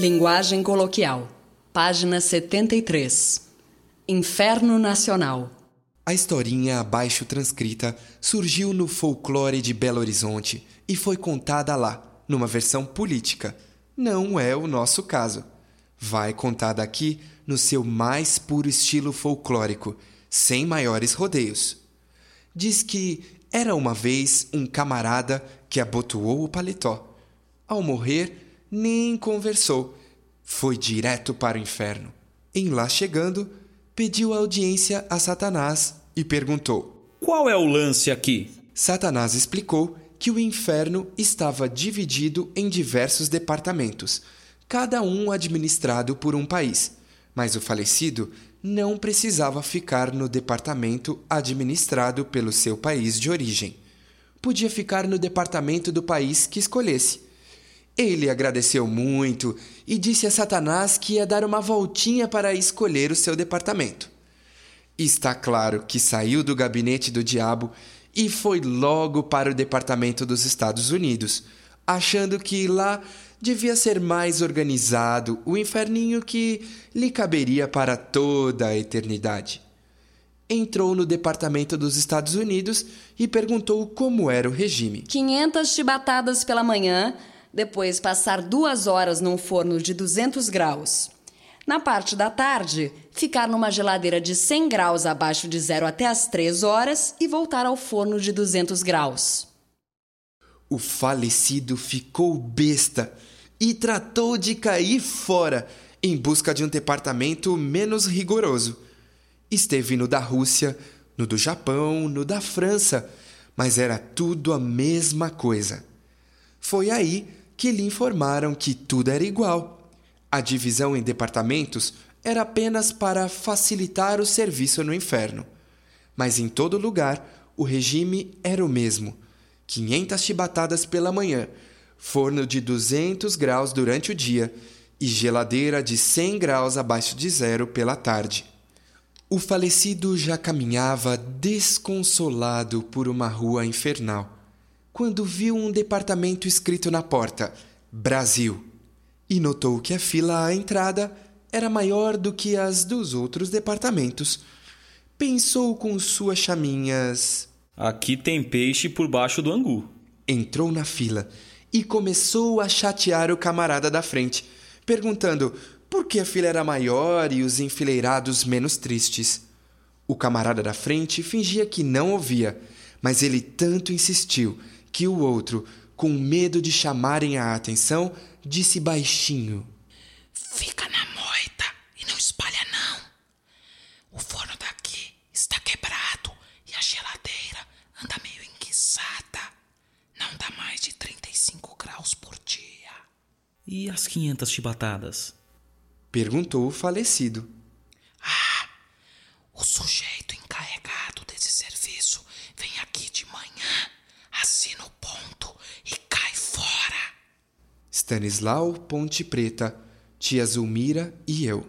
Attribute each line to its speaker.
Speaker 1: Linguagem coloquial. Página 73. Inferno Nacional.
Speaker 2: A historinha abaixo transcrita surgiu no folclore de Belo Horizonte e foi contada lá, numa versão política. Não é o nosso caso. Vai contada aqui no seu mais puro estilo folclórico, sem maiores rodeios. Diz que era uma vez um camarada que abotoou o paletó. Ao morrer, nem conversou. Foi direto para o inferno. Em lá chegando, pediu audiência a Satanás e perguntou:
Speaker 3: Qual é o lance aqui?
Speaker 2: Satanás explicou que o inferno estava dividido em diversos departamentos, cada um administrado por um país, mas o falecido não precisava ficar no departamento administrado pelo seu país de origem. Podia ficar no departamento do país que escolhesse. Ele agradeceu muito e disse a Satanás que ia dar uma voltinha para escolher o seu departamento. Está claro que saiu do gabinete do diabo e foi logo para o departamento dos Estados Unidos, achando que lá devia ser mais organizado o inferninho que lhe caberia para toda a eternidade. Entrou no departamento dos Estados Unidos e perguntou como era o regime.
Speaker 1: 500 chibatadas pela manhã, depois passar duas horas num forno de 200 graus. Na parte da tarde, ficar numa geladeira de 100 graus abaixo de zero até as 3 horas e voltar ao forno de 200 graus.
Speaker 2: O falecido ficou besta e tratou de cair fora em busca de um departamento menos rigoroso. Esteve no da Rússia, no do Japão, no da França, mas era tudo a mesma coisa. Foi aí que lhe informaram que tudo era igual a divisão em departamentos era apenas para facilitar o serviço no inferno. Mas em todo lugar, o regime era o mesmo: 500 chibatadas pela manhã, forno de 200 graus durante o dia e geladeira de 100 graus abaixo de zero pela tarde. O falecido já caminhava desconsolado por uma rua infernal, quando viu um departamento escrito na porta: Brasil e notou que a fila à entrada era maior do que as dos outros departamentos. Pensou com suas chaminhas.
Speaker 3: Aqui tem peixe por baixo do angu.
Speaker 2: Entrou na fila e começou a chatear o camarada da frente, perguntando por que a fila era maior e os enfileirados menos tristes. O camarada da frente fingia que não ouvia, mas ele tanto insistiu que o outro, com medo de chamarem a atenção, disse baixinho:
Speaker 4: Fica na moita e não espalha, não. O forno daqui está quebrado e a geladeira anda meio enguiçada. Não dá mais de 35 graus por dia.
Speaker 3: E as 500 chibatadas?
Speaker 2: Perguntou o falecido.
Speaker 4: Ah, o sujeito encarregado desse serviço vem aqui de manhã, assina o ponto e cai fora.
Speaker 2: Stanislau Ponte Preta, tia Zulmira e eu.